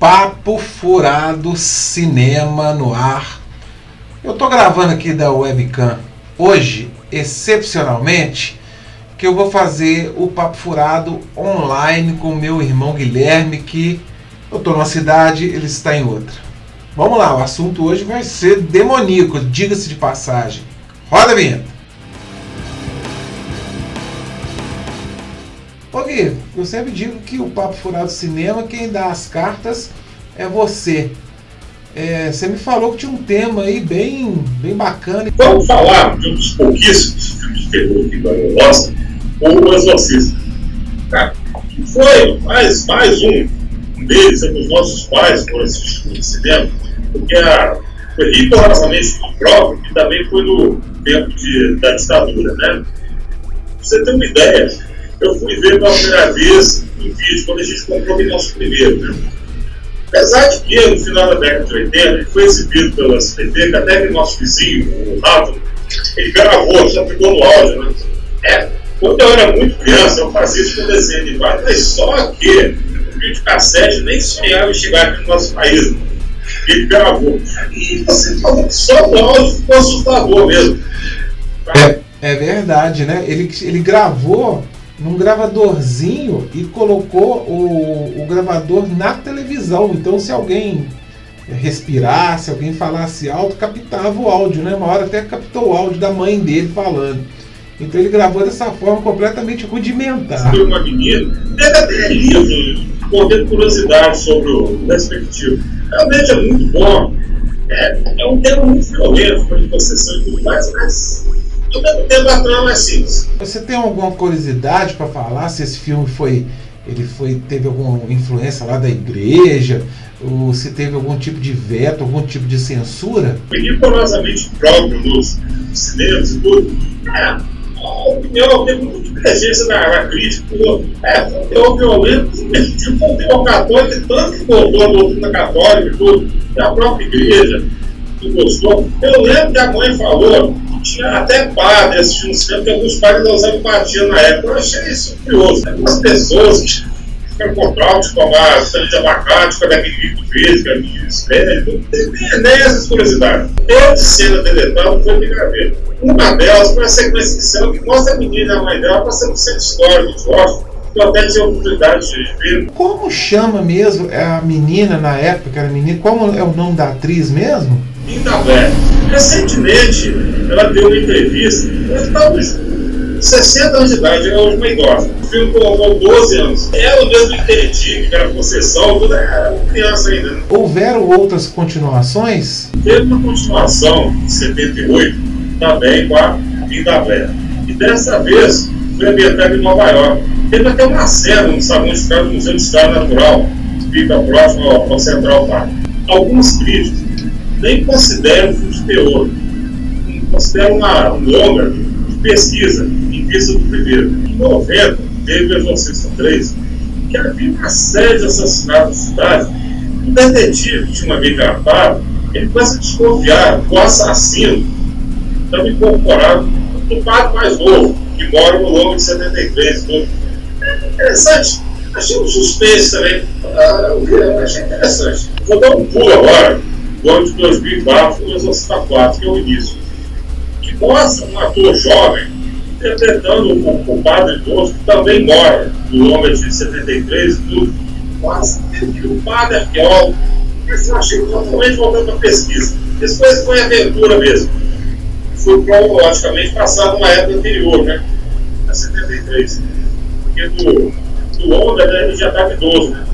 Papo Furado Cinema no ar. Eu tô gravando aqui da webcam hoje, excepcionalmente, que eu vou fazer o Papo Furado online com meu irmão Guilherme, que eu tô numa cidade, ele está em outra. Vamos lá, o assunto hoje vai ser demoníaco, diga-se de passagem. Roda a vinheta. Eu sempre digo que o Papo Furado Cinema, quem dá as cartas é você. É, você me falou que tinha um tema aí bem, bem bacana. Vamos falar de um dos pouquíssimos filmes de terror que ganhou o Oscar, O Exorcista. Cara, foi mais, mais um deles, é que os nossos pais foram assistir no cinema, porque a, foi rigorosamente próprio, que também foi no tempo de, da ditadura, né? Pra você ter uma ideia, eu fui ver pela primeira vez em vídeo, quando a gente comprou o nosso primeiro. Né? Apesar de que, no final da década de 80, ele foi exibido pela SBT, que até que nosso vizinho, o Rato, ele gravou, já ficou no áudio. Né? É, quando eu era muito criança, eu fazia isso com desenho de imagem, mas só que o vídeo cassete nem sonhava em chegar aqui no nosso país. Né? Ele gravou. E você falou que só o áudio ficou assustador mesmo. É, é verdade, né? Ele, ele gravou num gravadorzinho e colocou o, o gravador na televisão. Então, se alguém respirasse, alguém falasse alto, captava o áudio, né? Uma hora até captou o áudio da mãe dele falando. Então ele gravou dessa forma completamente rudimentar. Foi uma menina, deve até livro, contendo curiosidade sobre o respectivo. Realmente é muito bom. É, é um tema muito violento, com possessão e tudo mais, mas ao mesmo tempo a trama é simples. Você tem alguma curiosidade para falar se esse filme foi ele foi teve alguma influência lá da igreja ou se teve algum tipo de veto, algum tipo de censura? Rigorosamente próprio nos cinemas e tudo. É, a opinião tem muita divergência na, na crítica. É, conteúdo violento, tipo conteúdo católico, tanto que voltou a doutrina católica e tudo, a própria igreja que gostou. Eu lembro que a mãe falou tinha até padre assistindo cinema, porque alguns padres não usavam empatia na época. Eu achei isso curioso. Algumas pessoas que ficam com trauma de tomar sangue de abacate, com aquele grito verde, minha espera, tem nem essas curiosidades. Toda cena deletada foi de gravei. Uma delas foi a sequência de cena que mostra a menina e a mãe dela passando centro histórico de Washington. Eu até tive a oportunidade de ver. Como chama mesmo a menina na época, era menina? Como é o nome da atriz mesmo? Linda Blair. Recentemente, ela deu uma entrevista, ela estava com 60 anos de idade, ela é uma idosa. O filme colocou 12 anos. Ela mesmo entendi que era possessão, tudo era criança ainda. Houveram outras continuações? Teve uma continuação em 78, também com a Linda Blair. E dessa vez foi ambientada em Nova York. Teve até uma cena no Salão de Estado do Museu de História Natural, que fica próximo ao, ao Central Park. Alguns críticos nem consideram filme de terror, consideram uma longa de pesquisa em vista do primeiro. Em 90, teve o Exorcista 3, que havia uma série de assassinatos na cidade. O detetive que tinha uma vez gravado, ele começa a desconfiar que o assassino estava incorporado no padre mais novo, que mora no longo de 73. Então, é interessante. Achei um suspense também. Ah, achei interessante. Vou dar um pulo agora do ano de 2004, o Exorcista 4, que é o início, que mostra um ator jovem interpretando o, o padre idoso, que também mora no longa de 73 e tudo, mas que o padre arqueólogo, esse eu achei totalmente voltando para a pesquisa. Isso foi, foi aventura mesmo. Foi cronologicamente passado numa época anterior, né? A 73. Porque do, do longa né, ele já estava idoso, né?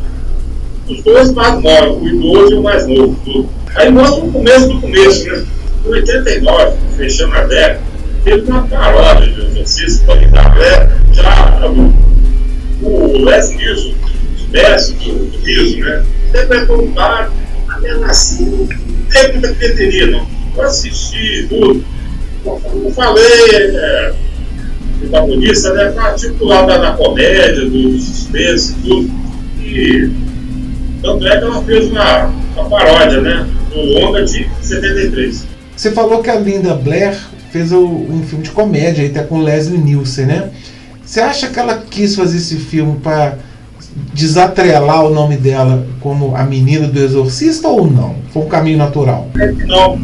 Os dois mais moram, o idoso e o mais novo, tudo. Aí mostra o começo do começo, né? Em 89, fechando a década, teve uma paródia de exorcista para Itablé, já o, o Les Niso, mestre do, do Riso, né? Interpretou um bar, assim, não teve muita bilheteria, não. Eu assisti tudo. Como falei, é, protagonista, né? Partiu pro da, da comédia, do suspense e tudo. E tanto é que ela fez uma, uma paródia, né? Longa de 73. Você falou que a Linda Blair fez o, um filme de comédia, até com Leslie Nielsen, né? Você acha que ela quis fazer esse filme para desatrelar o nome dela como a menina do exorcista ou não? Foi um caminho natural? É que não.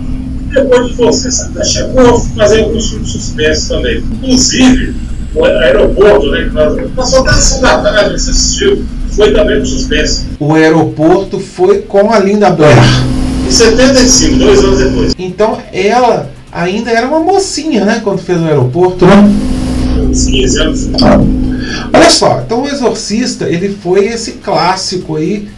Depois de você, você até chegou a fazer alguns filmes de suspense também. Inclusive, o aeroporto, né? Passou até a sessão da tarde, você assistiu, foi também um suspense. O aeroporto foi com a Linda Blair. Em 75, dois anos depois. Então ela ainda era uma mocinha, né? Quando fez o aeroporto, né? Uns 15 anos. Olha só, então o Exorcista ele foi esse clássico aí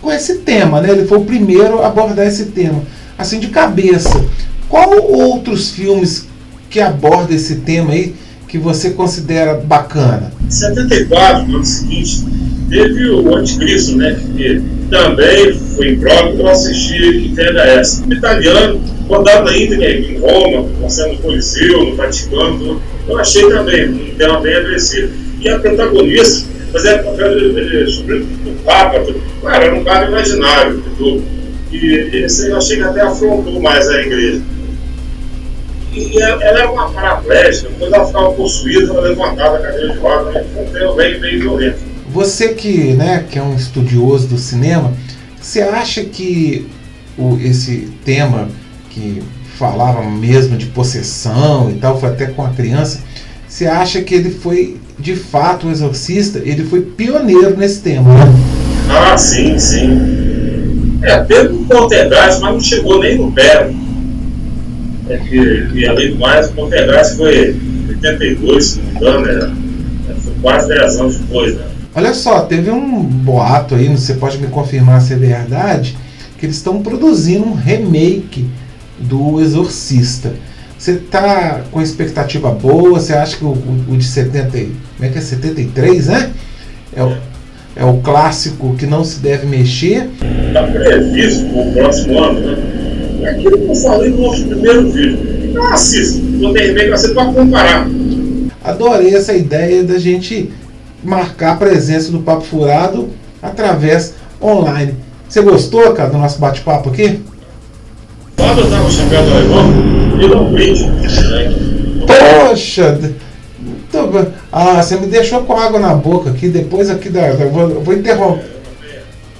com esse tema, né? Ele foi o primeiro a abordar esse tema, assim de cabeça. Qual outros filmes que abordam esse tema aí que você considera bacana? Em 74, no ano seguinte, teve o Anticristo, né? Que também foi prova que eu assisti que tenda essa. O italiano, rodado na íntegra em Roma, passando no Coliseu, no Vaticano, eu achei também um tema bem agressivo. E a protagonista fazia papel de, sobrinho do Papa, claro, era um cara imaginário, tudo. E esse eu achei que até afrontou mais a igreja. E ela era uma paraplégica, quando ela ficava possuída, ela levantava a cadeira de roda, né? foi um tema bem, bem violento. Você que, né, que é um estudioso do cinema, você acha que o, esse tema que falava mesmo de possessão e tal, foi até com a criança, você acha que ele foi, de fato, o exorcista, ele foi pioneiro nesse tema, né? Ah, sim, sim. É, teve um poltergeist, mas não chegou nem no pé. É que, e além do mais, o poltergeist foi 82, se não me engano, né? Foi quase 10 anos depois, né? Olha só, teve um boato aí, você pode me confirmar se é verdade, que eles estão produzindo um remake do Exorcista. Você está com expectativa boa? Você acha que o, o, o, de 70, como é que é 73, né? É o, é o clássico que não se deve mexer. Está previsto para o próximo ano, né? É aquilo que eu falei no nosso primeiro vídeo. Não assista, quando tem remake vai ser para comparar. Adorei essa ideia da gente marcar a presença do Papo Furado através online. Você gostou, cara, do nosso bate-papo aqui? Fábio estava chegando ao irmão e não print. Poxa! Ah, você me deixou com água na boca aqui, depois aqui da. Vou, vou interromper.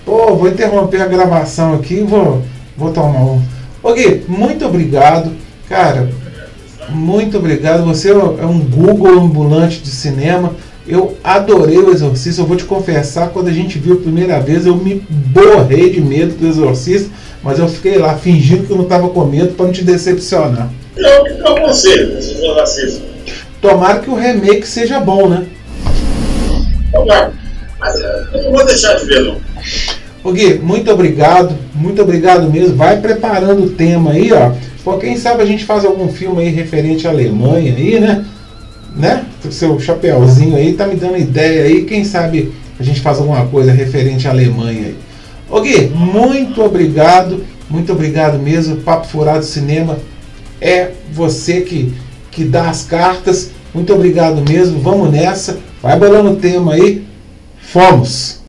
Pô, vou interromper a gravação aqui e vou, vou tomar um. Ô Gui, muito obrigado. Cara, muito obrigado. Você é um Google ambulante de cinema. Eu adorei o Exorcista. Eu vou te confessar, quando a gente viu a primeira vez, eu me borrei de medo do Exorcista, mas eu fiquei lá fingindo que eu não estava com medo para não te decepcionar. Eu que para você, você for racista. Tomara que o remake seja bom, né? Tomara. Mas eh, eu não vou deixar de ver, não. Ô Gui, muito obrigado, muito obrigado mesmo. Vai preparando o tema aí, ó. Pô, quem sabe a gente faz algum filme aí referente à Alemanha aí, né? Né? Seu chapéuzinho aí tá me dando ideia aí. Quem sabe a gente faz alguma coisa referente à Alemanha aí. Ô Gui, muito obrigado, muito obrigado mesmo. Papo Furado Cinema é você que, que dá as cartas. Muito obrigado mesmo. Vamos nessa. Vai bolando o tema aí. Fomos!